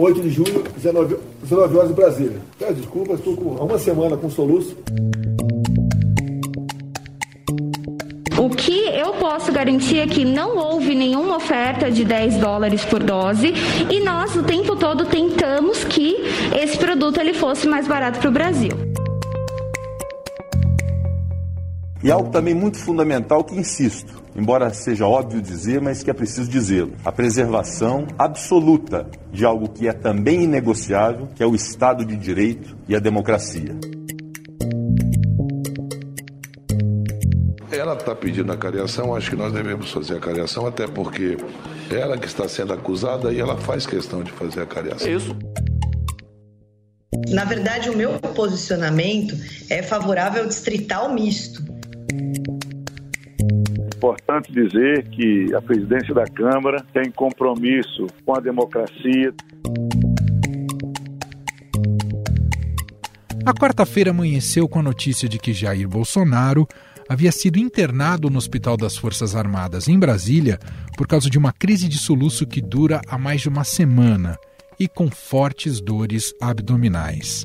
8 de julho, 19, 19 horas em Brasília. Peço desculpas, estou há uma semana com soluço. O que eu posso garantir é que não houve nenhuma oferta de 10 dólares por dose e nós o tempo todo tentamos que esse produto ele fosse mais barato para o Brasil. E algo também muito fundamental que insisto, embora seja óbvio dizer, mas que é preciso dizê-lo: a preservação absoluta de algo que é também inegociável, que é o Estado de Direito e a democracia. Ela está pedindo a cariação, acho que nós devemos fazer a cariação, até porque ela que está sendo acusada e ela faz questão de fazer a cariação. Isso. Na verdade, o meu posicionamento é favorável ao distrital misto. Importante dizer que a presidência da Câmara tem compromisso com a democracia. A quarta-feira amanheceu com a notícia de que Jair Bolsonaro havia sido internado no Hospital das Forças Armadas em Brasília por causa de uma crise de soluço que dura há mais de uma semana e com fortes dores abdominais.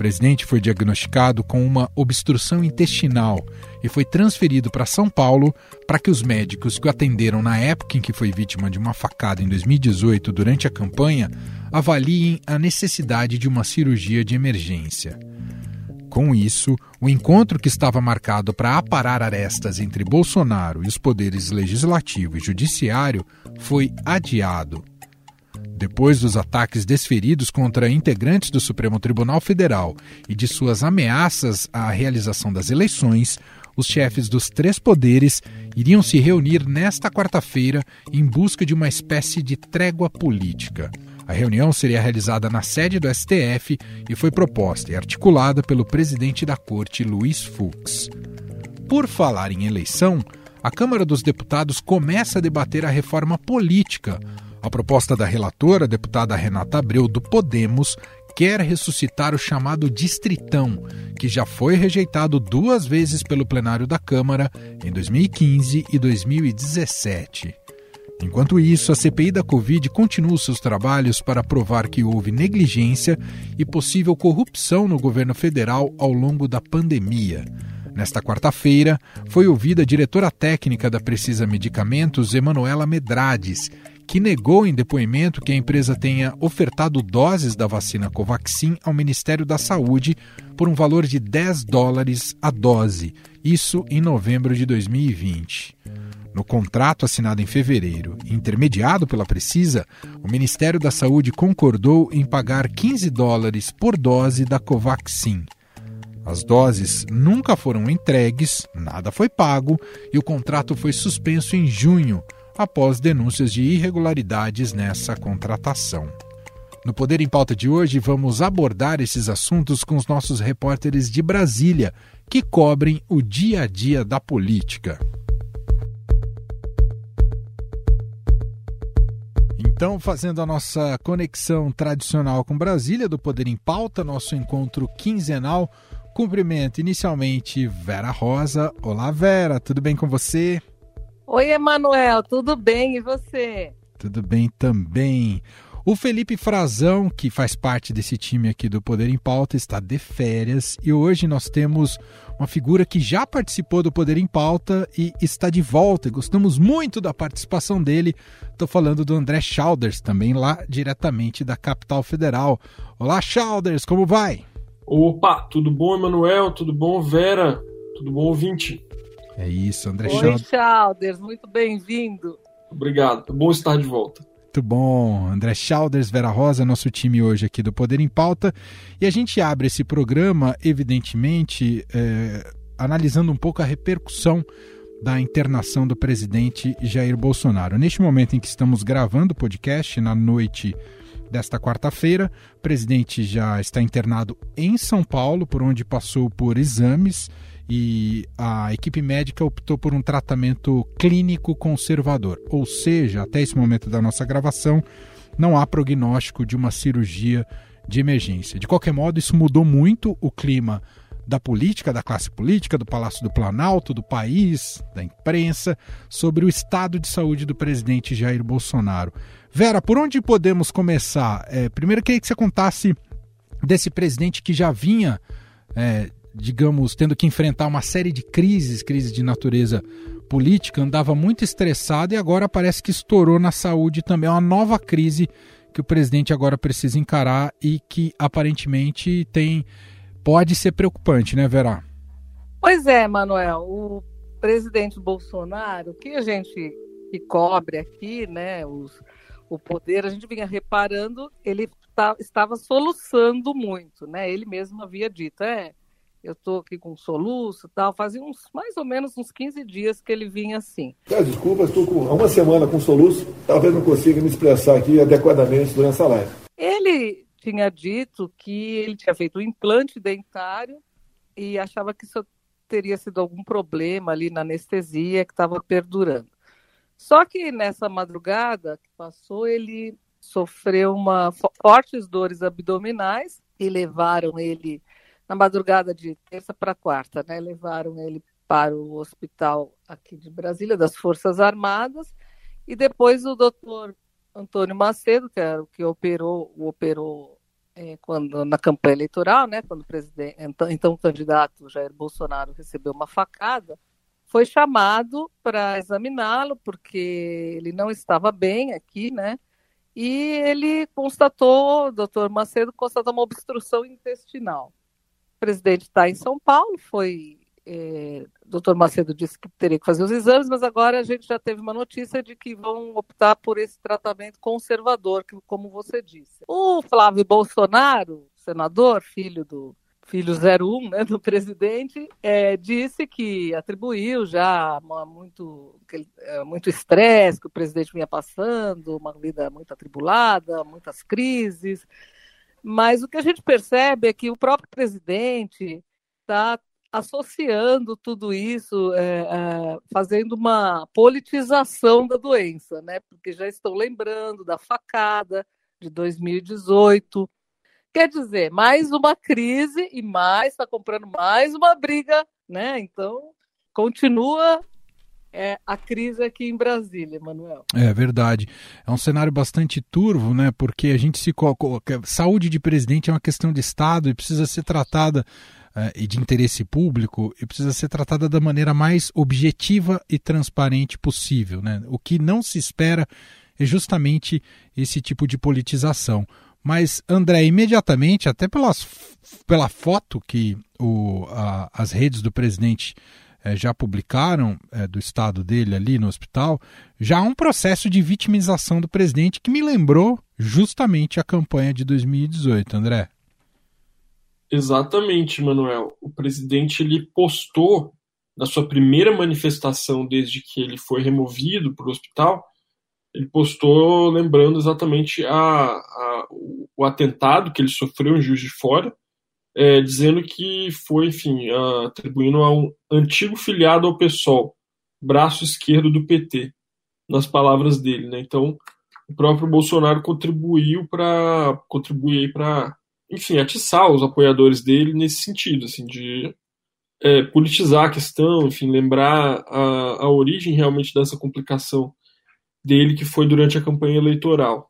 Presidente foi diagnosticado com uma obstrução intestinal e foi transferido para São Paulo para que os médicos que o atenderam na época em que foi vítima de uma facada em 2018 durante a campanha avaliem a necessidade de uma cirurgia de emergência. Com isso, o encontro que estava marcado para aparar arestas entre Bolsonaro e os poderes legislativo e judiciário foi adiado. Depois dos ataques desferidos contra integrantes do Supremo Tribunal Federal e de suas ameaças à realização das eleições, os chefes dos três poderes iriam se reunir nesta quarta-feira em busca de uma espécie de trégua política. A reunião seria realizada na sede do STF e foi proposta e articulada pelo presidente da corte, Luiz Fux. Por falar em eleição, a Câmara dos Deputados começa a debater a reforma política. A proposta da relatora, deputada Renata Abreu, do Podemos, quer ressuscitar o chamado Distritão, que já foi rejeitado duas vezes pelo plenário da Câmara em 2015 e 2017. Enquanto isso, a CPI da Covid continua seus trabalhos para provar que houve negligência e possível corrupção no governo federal ao longo da pandemia. Nesta quarta-feira, foi ouvida a diretora técnica da Precisa Medicamentos, Emanuela Medrades, que negou em depoimento que a empresa tenha ofertado doses da vacina Covaxin ao Ministério da Saúde por um valor de 10 dólares a dose, isso em novembro de 2020. No contrato assinado em fevereiro e intermediado pela Precisa, o Ministério da Saúde concordou em pagar 15 dólares por dose da Covaxin. As doses nunca foram entregues, nada foi pago e o contrato foi suspenso em junho, após denúncias de irregularidades nessa contratação. No Poder em Pauta de hoje, vamos abordar esses assuntos com os nossos repórteres de Brasília, que cobrem o dia a dia da política. Então, fazendo a nossa conexão tradicional com Brasília, do Poder em Pauta, nosso encontro quinzenal. Cumprimento inicialmente Vera Rosa. Olá, Vera, tudo bem com você? Oi, Emanuel, tudo bem e você? Tudo bem também. O Felipe Frazão, que faz parte desse time aqui do Poder em Pauta, está de férias e hoje nós temos uma figura que já participou do Poder em Pauta e está de volta. Gostamos muito da participação dele. Estou falando do André Chalders, também lá diretamente da capital federal. Olá, Chalders, como vai? Opa, tudo bom, Emanuel? Tudo bom, Vera? Tudo bom, ouvinte? É isso, André Oi, Chalders. Chalders, muito bem-vindo. Obrigado, é bom estar de volta. Muito bom. André Chalders, Vera Rosa, nosso time hoje aqui do Poder em Pauta. E a gente abre esse programa, evidentemente, é, analisando um pouco a repercussão da internação do presidente Jair Bolsonaro. Neste momento em que estamos gravando o podcast, na noite desta quarta-feira, o presidente já está internado em São Paulo, por onde passou por exames e a equipe médica optou por um tratamento clínico conservador, ou seja, até esse momento da nossa gravação, não há prognóstico de uma cirurgia de emergência. De qualquer modo, isso mudou muito o clima da política, da classe política, do Palácio do Planalto, do país, da imprensa, sobre o estado de saúde do presidente Jair Bolsonaro. Vera, por onde podemos começar? É, primeiro, queria que você contasse desse presidente que já vinha, é, digamos, tendo que enfrentar uma série de crises, crises de natureza política, andava muito estressado e agora parece que estourou na saúde também. É uma nova crise que o presidente agora precisa encarar e que aparentemente tem pode ser preocupante, né, Vera? Pois é, Manuel. O presidente Bolsonaro, que a gente que cobre aqui, né, os, o poder, a gente vinha reparando, ele tá, estava soluçando muito, né? Ele mesmo havia dito, é, eu estou aqui com soluço e tal. Fazia uns, mais ou menos uns 15 dias que ele vinha assim. Peço desculpas, estou com uma semana com soluço, talvez não consiga me expressar aqui adequadamente durante essa live. Ele tinha dito que ele tinha feito um implante dentário e achava que isso teria sido algum problema ali na anestesia que estava perdurando. Só que nessa madrugada que passou, ele sofreu uma fortes dores abdominais e levaram ele na madrugada de terça para quarta, né? Levaram ele para o hospital aqui de Brasília das Forças Armadas e depois o doutor Antônio Macedo, que era o que operou, o operou é, quando, na campanha eleitoral, né, quando o presidente, então, então o candidato Jair Bolsonaro recebeu uma facada, foi chamado para examiná-lo, porque ele não estava bem aqui, né? E ele constatou, o doutor Macedo constatou uma obstrução intestinal. Presidente está em São Paulo, foi é, doutor Macedo disse que teria que fazer os exames, mas agora a gente já teve uma notícia de que vão optar por esse tratamento conservador, que, como você disse. O Flávio Bolsonaro, senador, filho do filho 01 né, do presidente, é, disse que atribuiu já muito é, muito estresse que o presidente vinha passando, uma vida muito atribulada, muitas crises. Mas o que a gente percebe é que o próprio presidente está associando tudo isso, é, é, fazendo uma politização da doença, né? Porque já estão lembrando da facada de 2018. Quer dizer, mais uma crise e mais está comprando mais uma briga, né? Então continua é, a crise aqui em Brasília, Manuel. É verdade. É um cenário bastante turvo, né? Porque a gente se coloca. Saúde de presidente é uma questão de Estado e precisa ser tratada uh, e de interesse público e precisa ser tratada da maneira mais objetiva e transparente possível. Né? O que não se espera é justamente esse tipo de politização. Mas, André, imediatamente, até pelas, pela foto que o, a, as redes do presidente eh, já publicaram eh, do estado dele ali no hospital, já há um processo de vitimização do presidente que me lembrou justamente a campanha de 2018, André. Exatamente, Manuel. O presidente ele postou na sua primeira manifestação desde que ele foi removido para o hospital, ele postou lembrando exatamente a, a, o atentado que ele sofreu em Juiz de Fora, é, dizendo que foi, enfim, atribuindo a um antigo filiado ao PSOL, braço esquerdo do PT, nas palavras dele, né? Então, o próprio Bolsonaro contribuiu para contribuir para enfim, atiçar os apoiadores dele nesse sentido, assim, de é, politizar a questão, enfim, lembrar a, a origem realmente dessa complicação dele que foi durante a campanha eleitoral.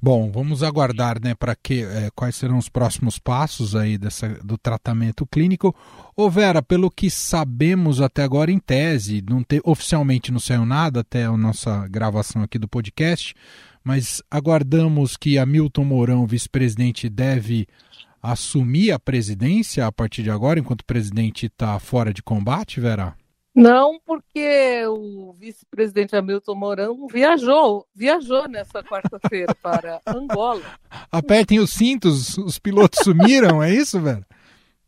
Bom, vamos aguardar, né, para que é, quais serão os próximos passos aí dessa, do tratamento clínico. Ô Vera, pelo que sabemos até agora em tese, não te, oficialmente não saiu nada até a nossa gravação aqui do podcast, mas aguardamos que Hamilton Mourão, vice-presidente, deve assumir a presidência a partir de agora, enquanto o presidente está fora de combate, Vera? Não, porque o vice-presidente Hamilton Mourão viajou, viajou nessa quarta-feira para Angola. Apertem os cintos, os pilotos sumiram, é isso, Vera?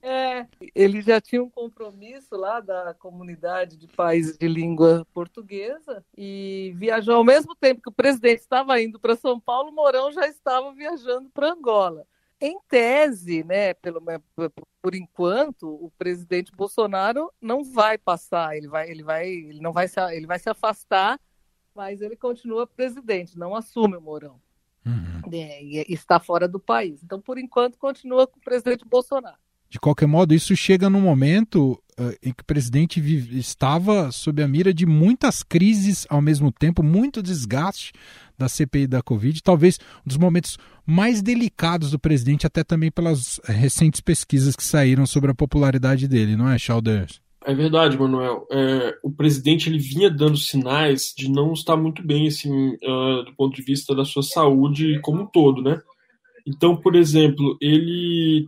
É, ele já tinha um compromisso lá da comunidade de países de língua portuguesa e viajou ao mesmo tempo que o presidente estava indo para São Paulo, Mourão já estava viajando para Angola. Em tese, né, pelo, por enquanto, o presidente Bolsonaro não vai passar, ele vai, ele vai, ele não vai se, ele vai se afastar, mas ele continua presidente, não assume o Mourão. Uhum. É, e está fora do país. Então, por enquanto, continua com o presidente Bolsonaro. De qualquer modo, isso chega num momento uh, em que o presidente vive, estava sob a mira de muitas crises ao mesmo tempo, muito desgaste da CPI da Covid, talvez um dos momentos mais delicados do presidente, até também pelas recentes pesquisas que saíram sobre a popularidade dele, não é, Chalders? É verdade, Manuel. É, o presidente ele vinha dando sinais de não estar muito bem, assim, uh, do ponto de vista da sua saúde como um todo, né? Então, por exemplo, ele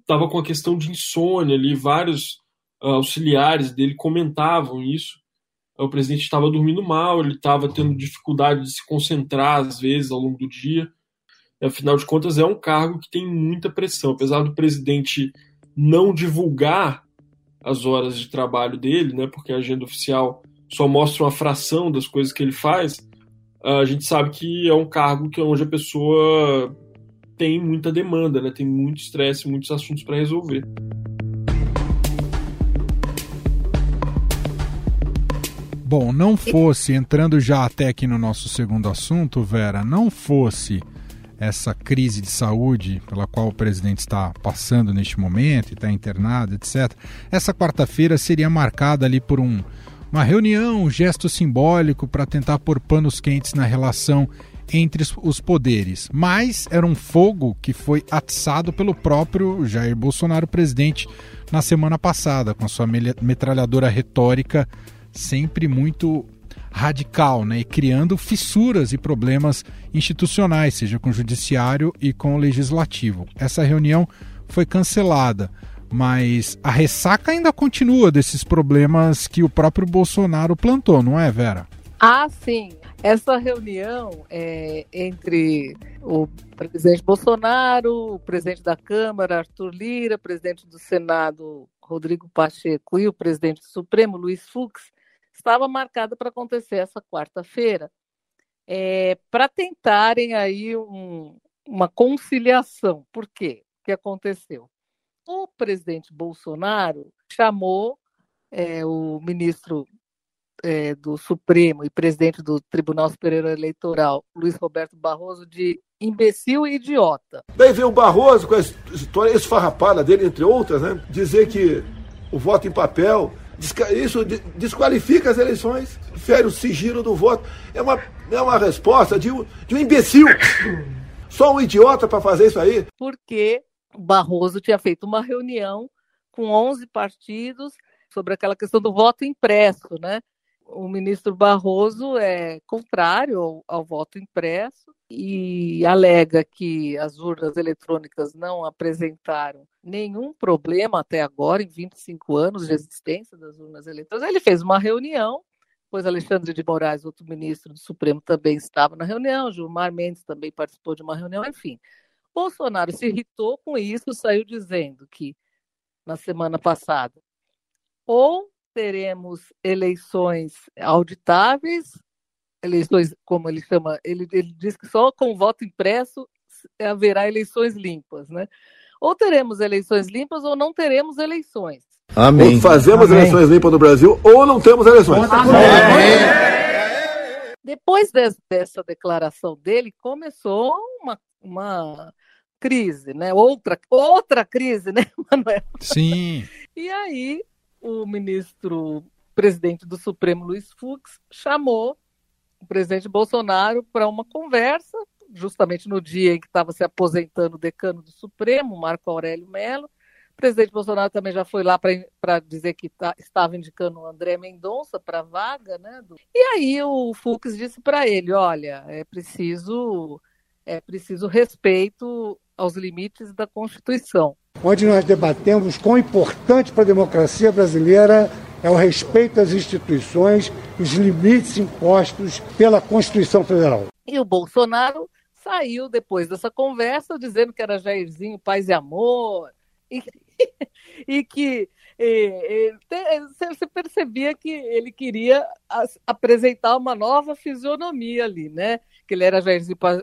estava com a questão de insônia ali, vários uh, auxiliares dele comentavam isso. O presidente estava dormindo mal, ele estava tendo dificuldade de se concentrar às vezes ao longo do dia. E, afinal de contas, é um cargo que tem muita pressão. Apesar do presidente não divulgar as horas de trabalho dele, né, porque a agenda oficial só mostra uma fração das coisas que ele faz, a gente sabe que é um cargo que é onde a pessoa tem muita demanda, né, tem muito estresse, muitos assuntos para resolver. Bom, não fosse, entrando já até aqui no nosso segundo assunto, Vera, não fosse essa crise de saúde pela qual o presidente está passando neste momento, está internado, etc. Essa quarta-feira seria marcada ali por um, uma reunião, um gesto simbólico para tentar pôr panos quentes na relação entre os poderes. Mas era um fogo que foi atiçado pelo próprio Jair Bolsonaro, presidente, na semana passada, com a sua metralhadora retórica sempre muito radical, né, e criando fissuras e problemas institucionais, seja com o judiciário e com o legislativo. Essa reunião foi cancelada, mas a ressaca ainda continua desses problemas que o próprio Bolsonaro plantou, não é, Vera? Ah, sim. Essa reunião é, entre o presidente Bolsonaro, o presidente da Câmara, Arthur Lira, presidente do Senado, Rodrigo Pacheco, e o presidente do Supremo, Luiz Fux, estava marcada para acontecer essa quarta-feira, é, para tentarem aí um, uma conciliação. Por quê? O que aconteceu? O presidente Bolsonaro chamou é, o ministro é, do Supremo e presidente do Tribunal Superior Eleitoral, Luiz Roberto Barroso, de imbecil e idiota. Daí vem o Barroso com a história esfarrapada dele, entre outras, né? dizer que o voto em papel isso desqualifica as eleições, fere o sigilo do voto. É uma, é uma resposta de um, de um imbecil. Só um idiota para fazer isso aí. Porque Barroso tinha feito uma reunião com 11 partidos sobre aquela questão do voto impresso, né? o ministro Barroso é contrário ao, ao, voto impresso e alega que as urnas eletrônicas não apresentaram nenhum problema até agora, em 25 anos de existência das urnas eletrônicas. Ele fez uma reunião, pois Alexandre de Moraes, outro ministro do Supremo, também estava na reunião, Gilmar Mendes também participou de uma reunião, enfim. Bolsonaro se irritou com isso, saiu dizendo que, na semana passada, ou teremos eleições auditáveis, eleições, como ele chama, ele, ele diz que só com voto impresso haverá eleições limpas, né? Ou teremos eleições limpas ou não teremos eleições. Amém. Ou fazemos Amém. eleições limpas no Brasil ou não temos eleições. Depois dessa declaração dele, começou uma, uma crise, né? Outra, outra crise, né, Manuel? Sim. E aí o ministro presidente do Supremo, Luiz Fux, chamou o presidente Bolsonaro para uma conversa, justamente no dia em que estava se aposentando o decano do Supremo, Marco Aurélio Mello. O presidente Bolsonaro também já foi lá para dizer que tá, estava indicando o André Mendonça para a vaga. Né, do... E aí o Fux disse para ele, olha, é preciso, é preciso respeito aos limites da Constituição onde nós debatemos quão importante para a democracia brasileira é o respeito às instituições, os limites impostos pela Constituição Federal. E o Bolsonaro saiu depois dessa conversa dizendo que era Jairzinho paz e amor e, e que e, você percebia que ele queria apresentar uma nova fisionomia ali, né? Que ele era Jairzinho paz,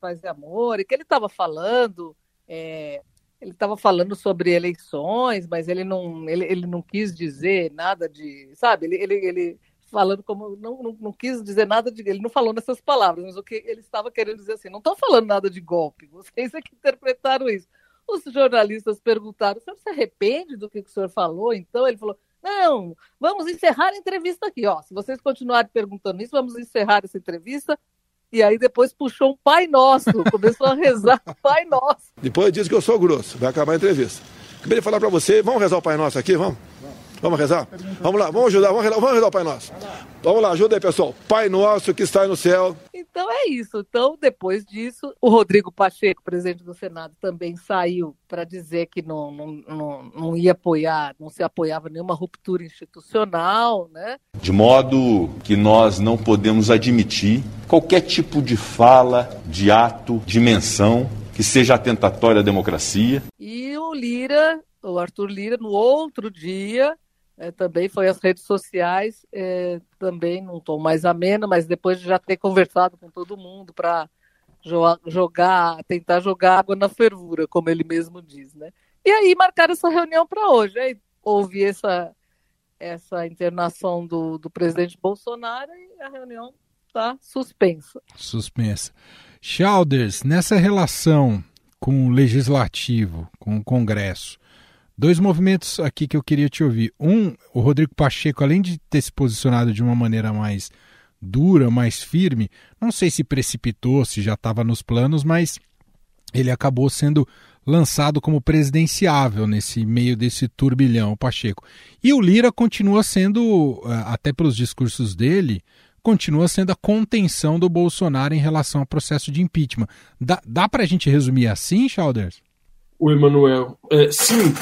paz e amor e que ele estava falando é, ele estava falando sobre eleições, mas ele não, ele, ele não quis dizer nada de, sabe? Ele, ele, ele falando como não, não, não, quis dizer nada de, ele não falou nessas palavras, mas o que ele estava querendo dizer assim, não estou falando nada de golpe, vocês é que interpretaram isso. os jornalistas perguntaram: o senhor se arrepende do que o senhor falou? Então ele falou: não, vamos encerrar a entrevista aqui. Ó, se vocês continuarem perguntando isso, vamos encerrar essa entrevista. E aí depois puxou um Pai Nosso, começou a rezar Pai Nosso. Depois disse que eu sou grosso, vai acabar a entrevista. Acabei de falar para você, vamos rezar o Pai Nosso aqui, vamos? Vamos rezar? Vamos lá, vamos ajudar, vamos rezar, vamos rezar o Pai Nosso. Vamos lá, ajuda aí, pessoal. Pai Nosso que está no céu. Então é isso. Então, depois disso, o Rodrigo Pacheco, presidente do Senado, também saiu para dizer que não, não, não, não ia apoiar, não se apoiava nenhuma ruptura institucional, né? De modo que nós não podemos admitir qualquer tipo de fala, de ato, de menção que seja atentatória à democracia. E o Lira, o Arthur Lira, no outro dia, é, também foi às redes sociais, é, também num tom mais ameno, mas depois de já ter conversado com todo mundo para jogar, tentar jogar água na fervura, como ele mesmo diz, né? E aí marcaram essa reunião para hoje. Aí houve essa, essa internação do, do presidente Bolsonaro e a reunião está suspensa. Suspensa. Chalders, nessa relação com o legislativo, com o Congresso, Dois movimentos aqui que eu queria te ouvir. Um, o Rodrigo Pacheco, além de ter se posicionado de uma maneira mais dura, mais firme, não sei se precipitou, se já estava nos planos, mas ele acabou sendo lançado como presidenciável nesse meio desse turbilhão, o Pacheco. E o Lira continua sendo, eh, até pelos discursos dele, continua sendo a contenção do Bolsonaro em relação ao processo de impeachment. Dá, dá para a gente resumir assim, Chalders? O Emanuel, é, sim,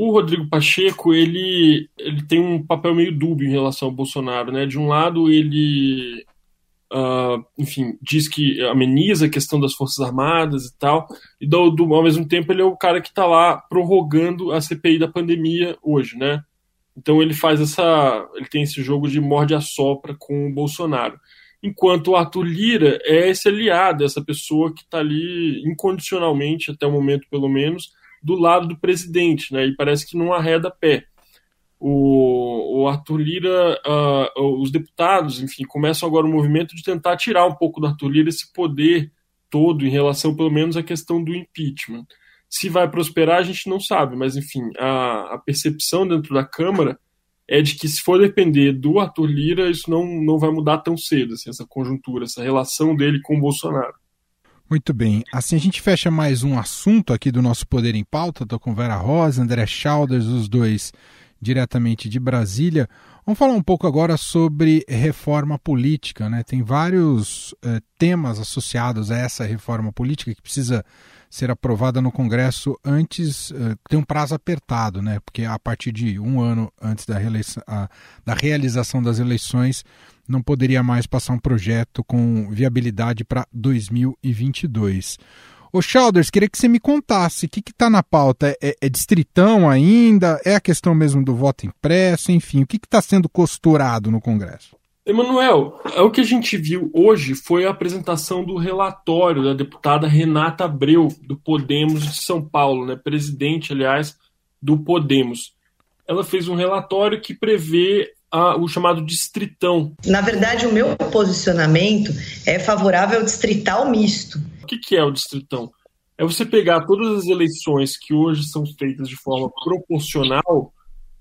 o Rodrigo Pacheco, ele, ele tem um papel meio dúbio em relação ao Bolsonaro, né? De um lado, ele, uh, enfim, diz que ameniza a questão das Forças Armadas e tal, e do, do, ao mesmo tempo ele é o cara que está lá prorrogando a CPI da pandemia hoje, né? Então ele faz essa, ele tem esse jogo de morde a sopra com o Bolsonaro. Enquanto o Arthur Lira é esse aliado, essa pessoa que está ali incondicionalmente, até o momento pelo menos, do lado do presidente, né? E parece que não arreda pé. O, o Arthur Lira, uh, os deputados, enfim, começam agora o movimento de tentar tirar um pouco do Arthur Lira esse poder todo em relação, pelo menos, à questão do impeachment. Se vai prosperar, a gente não sabe, mas, enfim, a, a percepção dentro da Câmara é de que se for depender do Arthur Lira, isso não, não vai mudar tão cedo, assim, essa conjuntura, essa relação dele com o Bolsonaro. Muito bem. Assim a gente fecha mais um assunto aqui do nosso Poder em Pauta. Estou com Vera Rosa, André Chalders, os dois diretamente de Brasília. Vamos falar um pouco agora sobre reforma política. Né? Tem vários eh, temas associados a essa reforma política que precisa ser aprovada no Congresso antes, eh, tem um prazo apertado, né? porque a partir de um ano antes da, a, da realização das eleições não poderia mais passar um projeto com viabilidade para 2022. Ô Chalders, queria que você me contasse o que está na pauta. É, é, distritão ainda? É a questão mesmo do voto impresso? Enfim, o que está sendo costurado no Congresso? Emanuel, é o que a gente viu hoje foi a apresentação do relatório da deputada Renata Abreu, do Podemos de São Paulo, né, presidente, aliás, do Podemos. Ela fez um relatório que prevê a, o chamado distritão. Na verdade, o meu posicionamento é favorável ao distrital misto. O que, que é o distritão? É você pegar todas as eleições que hoje são feitas de forma proporcional,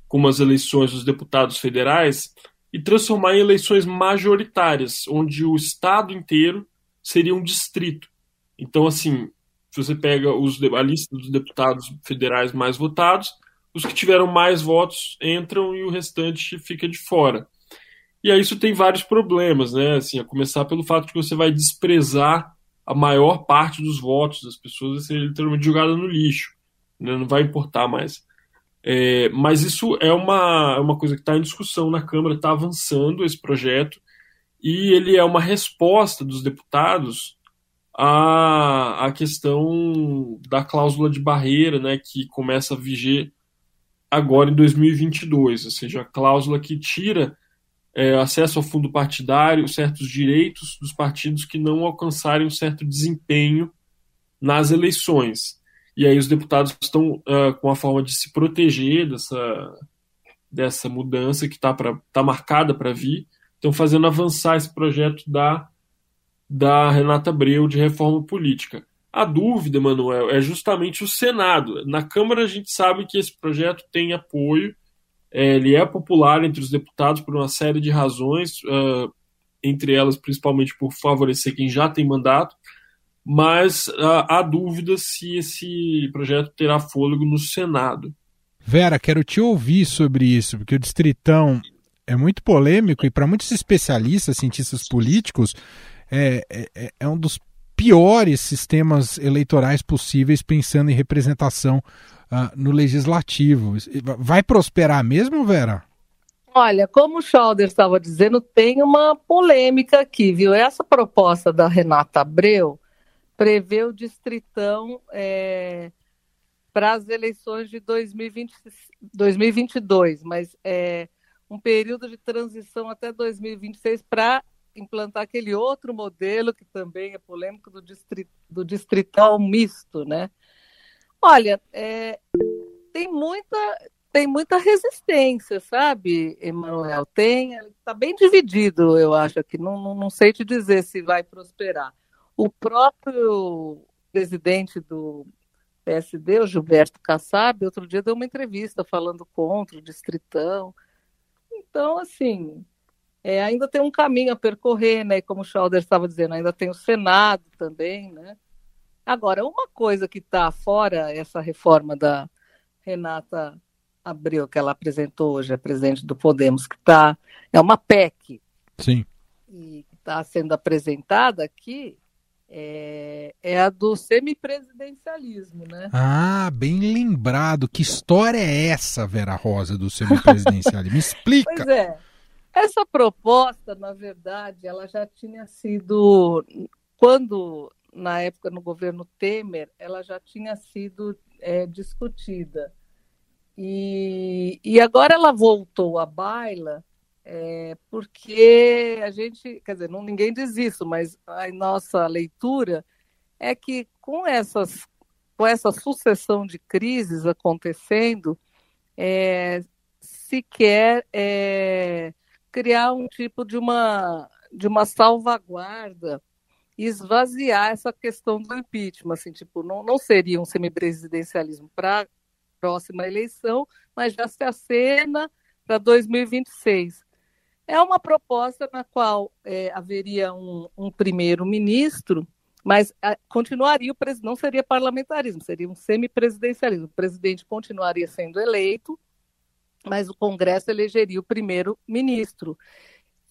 como as eleições dos deputados federais, e transformar em eleições majoritárias, onde o estado inteiro seria um distrito. Então, assim, se você pega os, a lista dos deputados federais mais votados, os que tiveram mais votos entram e o restante fica de fora. E aí isso tem vários problemas, né? Assim, a começar pelo fato de que você vai desprezar a maior parte dos votos das pessoas, vai ser literalmente jogada no lixo, né? não vai importar mais. É, mas isso é uma, é uma coisa que está em discussão na Câmara, está avançando esse projeto, e ele é uma resposta dos deputados à, à questão da cláusula de barreira, né, que começa a viger agora em 2022, ou seja, a cláusula que tira é, acesso ao fundo partidário, certos direitos dos partidos que não alcançarem um certo desempenho nas eleições. E aí os deputados estão uh, com a forma de se proteger dessa, dessa mudança que está tá marcada para vir, estão fazendo avançar esse projeto da, da Renata Abreu de reforma política. A dúvida, Manuel, é justamente o Senado. Na Câmara a gente sabe que esse projeto tem apoio, é, ele é popular entre os deputados por uma série de razões, uh, entre elas principalmente por favorecer quem já tem mandato, mas uh, há dúvida se esse projeto terá fôlego no Senado. Vera, quero te ouvir sobre isso, porque o Distritão é muito polêmico e para muitos especialistas, cientistas políticos, é, é, é, um dos piores sistemas eleitorais possíveis pensando em representação uh, no legislativo. Vai prosperar mesmo, Vera? Olha, como o Schauder estava dizendo, tem uma polêmica aqui, viu? Essa proposta da Renata Abreu prevê o distritão é, para as eleições de 2020, 2022, mas é um período de transição até 2026 para implantar aquele outro modelo que também é polêmico do, distrit, do distrital misto, né? Olha, é, tem muita tem muita resistência, sabe, Emanuel? Tem, está bem dividido, eu acho aqui. Não, não, não sei te dizer se vai prosperar. O próprio presidente do PSD, o Gilberto Kassab, outro dia deu uma entrevista falando contra o distritão. Então, assim, é, ainda tem um caminho a percorrer, né? Como o Schauder estava dizendo, ainda tem o Senado também, né? Agora, uma coisa que está fora essa reforma da Renata Abreu, que ela apresentou hoje, a presidente do Podemos, que está. É uma PEC. Sim. E está sendo apresentada aqui, é, é, a do semipresidencialismo, né? Ah, bem lembrado. Que história é essa, Vera Rosa, do semipresidencialismo? Me explica. Pois é. Essa proposta, na verdade, ela já tinha sido. Quando na época no governo Temer, ela já tinha sido é, discutida. E, e agora ela voltou à baila é, porque a gente, quer dizer, não, ninguém diz isso, mas a nossa leitura é que com, essas, com essa sucessão de crises acontecendo, é, se quer é, criar um tipo de uma, de uma salvaguarda esvaziar essa questão do impeachment, assim, tipo, não, não seria um semipresidencialismo para próxima eleição, mas já se acena para 2026. É uma proposta na qual é, haveria um, um primeiro-ministro, mas a, continuaria o presidente, não seria parlamentarismo, seria um semipresidencialismo. O presidente continuaria sendo eleito, mas o Congresso elegeria o primeiro-ministro.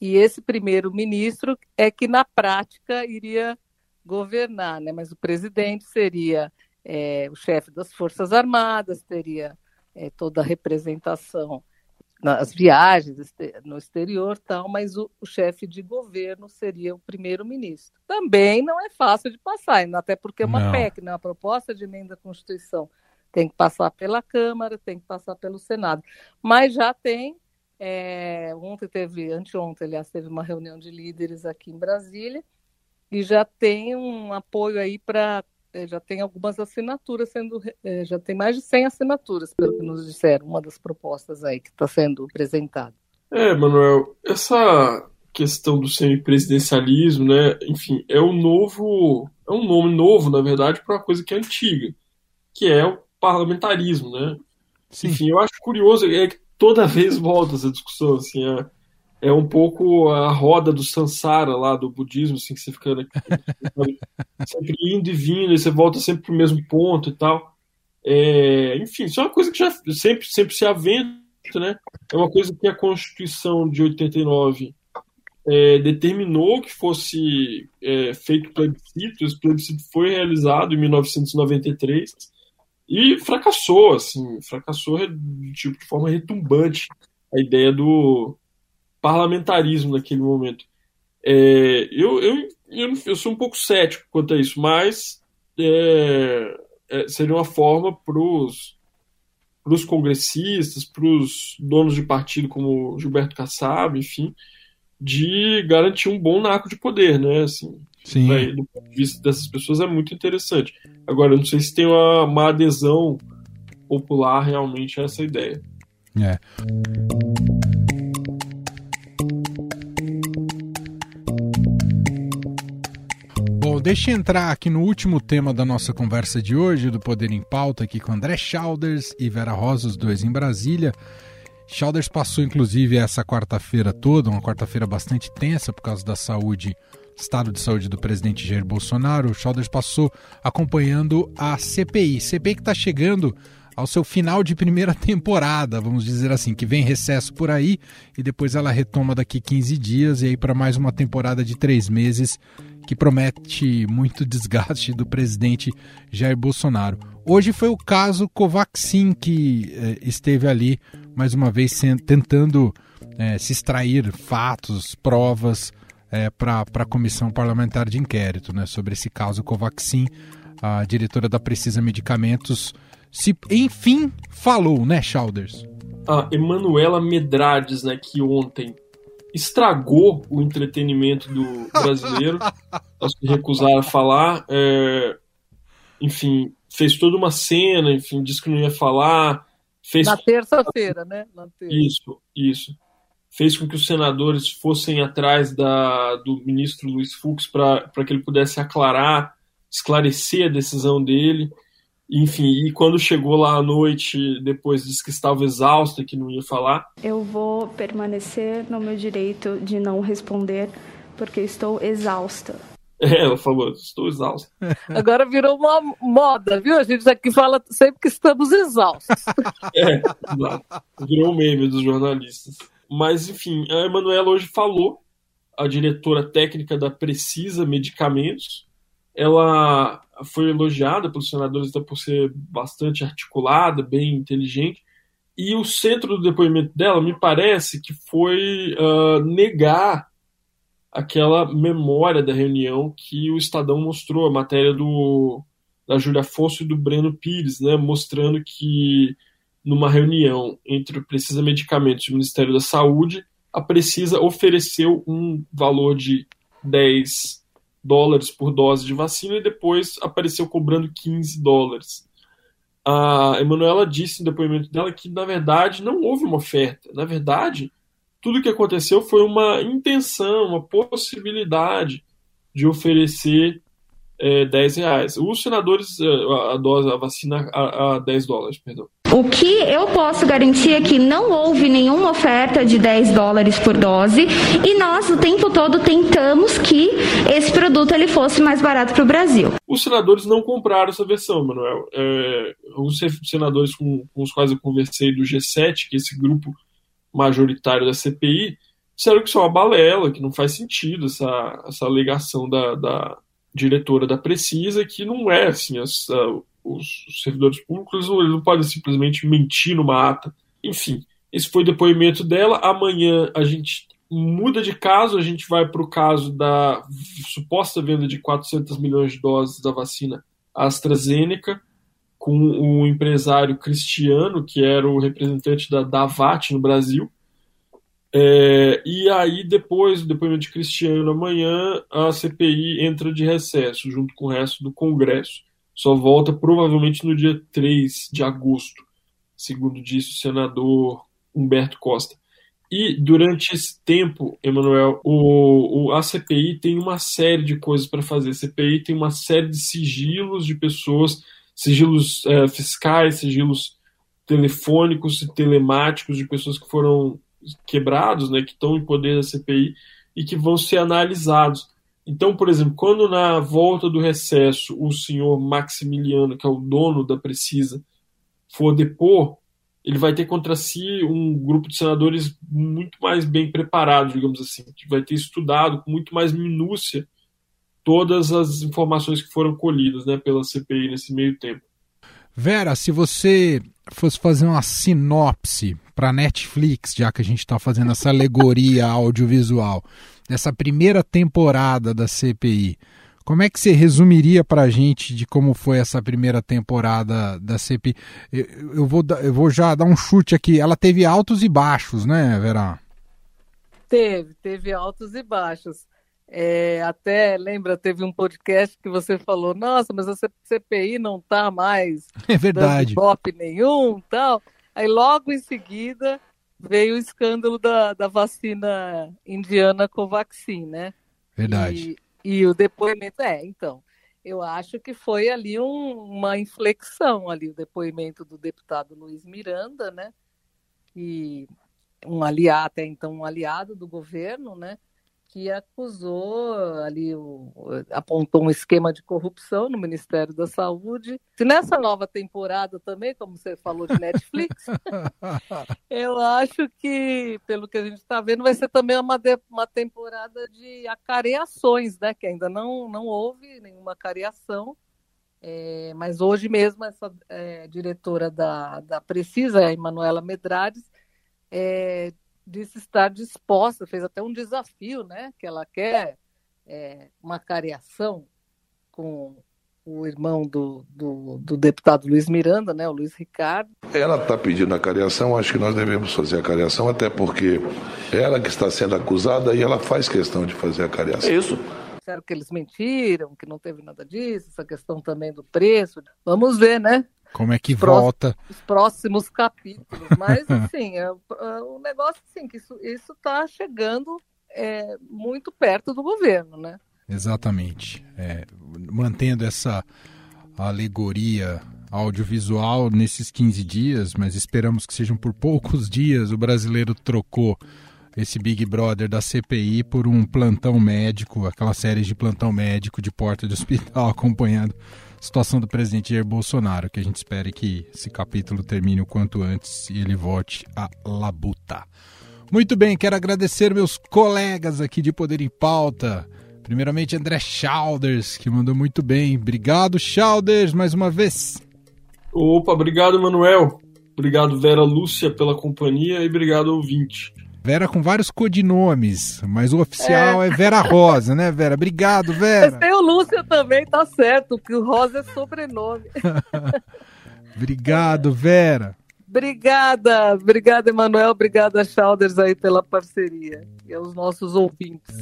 E esse primeiro-ministro é que, na prática, iria governar, né? mas o presidente seria é, o chefe das Forças Armadas, teria é, toda a representação nas viagens no exterior, tal, mas o, o chefe de governo seria o primeiro-ministro. Também não é fácil de passar, até porque é uma não. PEC, né, uma proposta de emenda à Constituição. Tem que passar pela Câmara, tem que passar pelo Senado. Mas já tem é, ontem teve, anteontem, aliás, teve uma reunião de líderes aqui em Brasília e já tem um apoio aí para. É, já tem algumas assinaturas sendo. É, já tem mais de 100 assinaturas, pelo que nos disseram, uma das propostas aí que está sendo apresentada. É, Manuel, essa questão do semipresidencialismo, né? Enfim, é um novo. É um nome novo, na verdade, para uma coisa que é antiga, que é parlamentarismo, né? Sim. Enfim, eu acho curioso, é que toda vez volta essa discussão, assim, é, é um pouco a roda do Sansara lá do budismo, assim, que você fica né, sempre indo e vindo, e você volta sempre para o mesmo ponto e tal. É, enfim, isso é uma coisa que já sempre, sempre se aventa, né? É uma coisa que a Constituição de 89 é, determinou que fosse é, feito plebiscito, esse plebiscito foi realizado em 1993 e fracassou, assim, fracassou tipo, de forma retumbante a ideia do parlamentarismo naquele momento. É, eu, eu, eu, eu, sou um pouco cético quanto a isso, mas é, é, seria uma forma para os congressistas, para os donos de partido como Gilberto Kassab, enfim, de garantir um bom naco de poder, né? Assim, Sim. Né, do ponto de vista dessas pessoas é muito interessante. Agora, eu não sei se tem uma, uma adesão popular realmente a essa ideia. É. deixa eu entrar aqui no último tema da nossa conversa de hoje, do Poder em Pauta, aqui com André Schauders e Vera Rosa, os dois em Brasília. Schauders passou, inclusive, essa quarta-feira toda, uma quarta-feira bastante tensa por causa da saúde, estado de saúde do presidente Jair Bolsonaro. O Schauders passou acompanhando a CPI. CPI que está chegando ao seu final de primeira temporada, vamos dizer assim, que vem recesso por aí e depois ela retoma daqui 15 dias e aí para mais uma temporada de três meses que promete muito desgaste do presidente Jair Bolsonaro. Hoje foi o caso Covaxin que eh, esteve ali mais uma vez tentando eh, se extrair fatos, provas eh, para a comissão parlamentar de inquérito né, sobre esse caso Covaxin. A diretora da Precisa Medicamentos se enfim falou, né, Chalders? A Emanuela Medrades, né, que ontem estragou o entretenimento do brasileiro, ao se recusar a falar. É, enfim, fez toda uma cena, enfim, disse que não ia falar. Fez... Na terça-feira, né? Na terça. Isso, isso. Fez com que os senadores fossem atrás da, do ministro Luiz Fux para que ele pudesse aclarar, esclarecer a decisão dele. Enfim, e quando chegou lá à noite, depois disse que estava exausta, que não ia falar. Eu vou permanecer no meu direito de não responder, porque estou exausta. É, ela falou, estou exausta. Agora virou uma moda, viu? A gente aqui fala sempre que estamos exaustos. É, virou um meme dos jornalistas. Mas, enfim, a Emanuela hoje falou, a diretora técnica da Precisa Medicamentos, ela foi elogiada pelos senadores por ser bastante articulada, bem inteligente. E o centro do depoimento dela, me parece que foi uh, negar aquela memória da reunião que o Estadão mostrou, a matéria do, da Júlia Afonso e do Breno Pires, né, mostrando que numa reunião entre Precisa Medicamentos e o Ministério da Saúde, a Precisa ofereceu um valor de 10 dólares por dose de vacina e depois apareceu cobrando 15 dólares. A Emanuela disse no depoimento dela que, na verdade, não houve uma oferta. Na verdade, tudo o que aconteceu foi uma intenção, uma possibilidade de oferecer é, 10 reais. Os senadores, é, a, dose, a vacina a, a 10 dólares, perdão. O que eu posso garantir é que não houve nenhuma oferta de 10 dólares por dose e nós o tempo todo tentamos que esse produto ele fosse mais barato para o Brasil. Os senadores não compraram essa versão, Manuel. É, os senadores com, com, os quais eu conversei do G7, que é esse grupo majoritário da CPI, disseram que isso é uma balela, que não faz sentido essa, essa alegação da, da diretora da Precisa, que não é assim, essa, os servidores públicos eles não podem simplesmente mentir numa ata. Enfim, esse foi o depoimento dela. Amanhã a gente muda de caso, a gente vai para o caso da suposta venda de 400 milhões de doses da vacina AstraZeneca, com o empresário Cristiano, que era o representante da Davat no Brasil. É, e aí, depois do depoimento de Cristiano, amanhã a CPI entra de recesso, junto com o resto do Congresso só volta provavelmente no dia 3 de agosto, segundo disse o senador Humberto Costa. E durante esse tempo, Emanuel, o, o, a CPI tem uma série de coisas para fazer. A CPI tem uma série de sigilos de pessoas, sigilos é, fiscais, sigilos telefônicos e telemáticos de pessoas que foram quebrados, né, que estão em poder da CPI e que vão ser analisados. Então, por exemplo, quando na volta do recesso o senhor Maximiliano, que é o dono da Precisa, for depor, ele vai ter contra si um grupo de senadores muito mais bem preparado, digamos assim, que vai ter estudado com muito mais minúcia todas as informações que foram colhidas né, pela CPI nesse meio tempo. Vera, se você fosse fazer uma sinopse para Netflix, já que a gente está fazendo essa alegoria audiovisual, dessa primeira temporada da CPI. Como é que você resumiria para a gente de como foi essa primeira temporada da CPI? Eu, eu, vou, eu vou já dar um chute aqui. Ela teve altos e baixos, né, Vera? Teve, teve altos e baixos. É, até lembra, teve um podcast que você falou, nossa, mas a CPI não está mais é verdade. dando nenhum tal. Aí logo em seguida veio o escândalo da, da vacina indiana Covaxin, né? Verdade. E o depoimento, é, então, eu acho que foi ali um, uma inflexão ali, o depoimento do deputado Luiz Miranda, né? Que um aliado, até então um aliado do governo, né? Que acusou ali, o, apontou um esquema de corrupção no Ministério da Saúde. Se nessa nova temporada também, como você falou de Netflix, eu acho que, pelo que a gente está vendo, vai ser também uma, de, uma temporada de acareações, né? Que ainda não, não houve nenhuma acareação. É, mas hoje mesmo essa é, diretora da, da Precisa, a Emanuela Medrades, é, disse estar disposta, fez até um desafio, né? Que ela quer é, uma cariação com o irmão do, do, do, deputado Luiz Miranda, né, o Luiz Ricardo. Ela está pedindo a cariação, acho que nós devemos fazer a cariação, até porque ela que está sendo acusada e ela faz questão de fazer a cariação. É isso. Disseram que eles mentiram, que não teve nada disso, essa questão também do preço. Vamos ver, né? Como é que os volta? Os próximos capítulos. Mas, assim, é, é, o negócio, assim, que isso está chegando é, muito perto do governo, né? Exatamente. É, mantendo essa alegoria audiovisual nesses 15 dias, mas esperamos que sejam por poucos dias, o brasileiro trocou esse Big Brother da CPI por um plantão médico, aquela série de plantão médico de porta de hospital acompanhando situação do presidente Jair Bolsonaro, que a gente espere que esse capítulo termine o quanto antes e ele volte a labuta. Muito bem, quero agradecer meus colegas aqui de Poder em Pauta. Primeiramente, André Chalders, que mandou muito bem. Obrigado, Chalders, mais uma vez. Opa, obrigado, Manuel. Obrigado, Vera Lúcia, pela companhia e obrigado, ouvinte. Vera com vários codinomes, mas o oficial é, é Vera Rosa, né, Vera? Obrigado, Vera. tem o Lúcio também, tá certo, que o Rosa é sobrenome. Obrigado, Vera. Obrigada, obrigada, Emanuel, obrigada, Chalders, aí pela parceria e aos nossos ouvintes.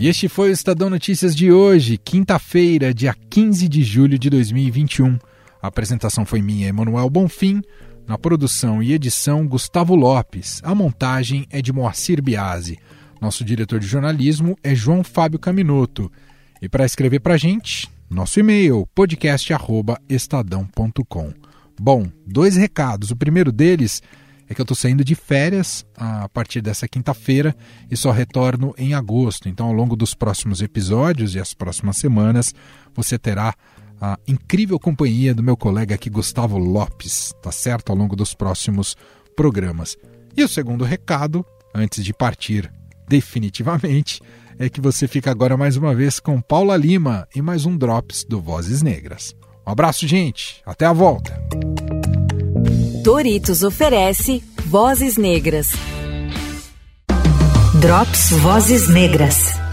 E este foi o Estadão Notícias de hoje, quinta-feira, dia 15 de julho de 2021. A apresentação foi minha, Emanuel Bonfim. Na produção e edição, Gustavo Lopes. A montagem é de Moacir Biasi. Nosso diretor de jornalismo é João Fábio Caminoto. E para escrever para a gente, nosso e-mail podcast@estadão.com. Bom, dois recados. O primeiro deles é que eu estou saindo de férias a partir dessa quinta-feira e só retorno em agosto. Então, ao longo dos próximos episódios e as próximas semanas, você terá a incrível companhia do meu colega aqui, Gustavo Lopes, tá certo? Ao longo dos próximos programas. E o segundo recado, antes de partir definitivamente, é que você fica agora mais uma vez com Paula Lima e mais um Drops do Vozes Negras. Um abraço, gente. Até a volta. Doritos oferece Vozes Negras. Drops Vozes Negras.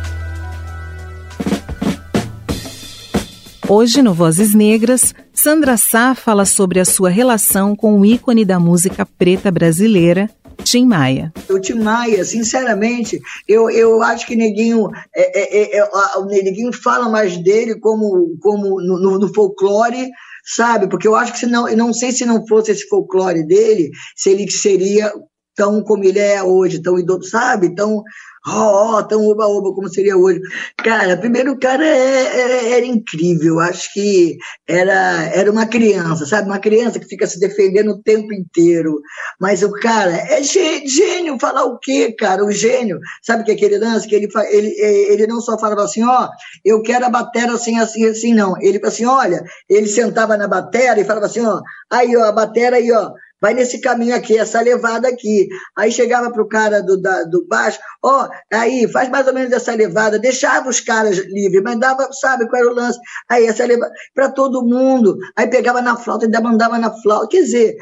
Hoje, no Vozes Negras, Sandra Sá fala sobre a sua relação com o ícone da música preta brasileira, Tim Maia. O Tim Maia, sinceramente, eu, eu acho que Neguinho, é, é, é, o Neguinho fala mais dele como, como no, no, no folclore, sabe? Porque eu acho que se não, eu não sei se não fosse esse folclore dele, se ele seria tão como ele é hoje, tão idoso, sabe? Tão ó, oh, tão oba-oba como seria hoje. Cara, primeiro o cara é, é, era incrível, acho que era, era uma criança, sabe? Uma criança que fica se defendendo o tempo inteiro. Mas o cara é gênio, falar o quê, cara? O gênio, sabe que aquele lance que ele, ele, ele não só falava assim, ó, oh, eu quero a bateria assim, assim, assim, não. Ele assim, olha, ele sentava na bateria e falava assim, ó, aí, ó, a bateria aí, ó, vai nesse caminho aqui, essa levada aqui. Aí chegava para o cara do, da, do baixo, ó, oh, aí, faz mais ou menos essa levada, deixava os caras livres, mas dava, sabe qual era o lance? Aí, essa levada, para todo mundo. Aí pegava na flauta, ainda mandava na flauta. Quer dizer,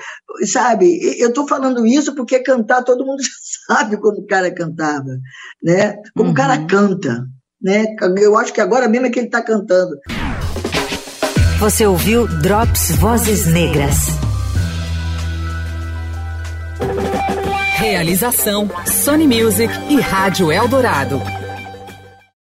sabe, eu estou falando isso porque cantar todo mundo já sabe como o cara cantava, né? Como uhum. o cara uhum. canta, né? Eu acho que agora mesmo é que ele está cantando. Você ouviu Drops Vozes Negras. Realização Sony Music e Rádio Eldorado.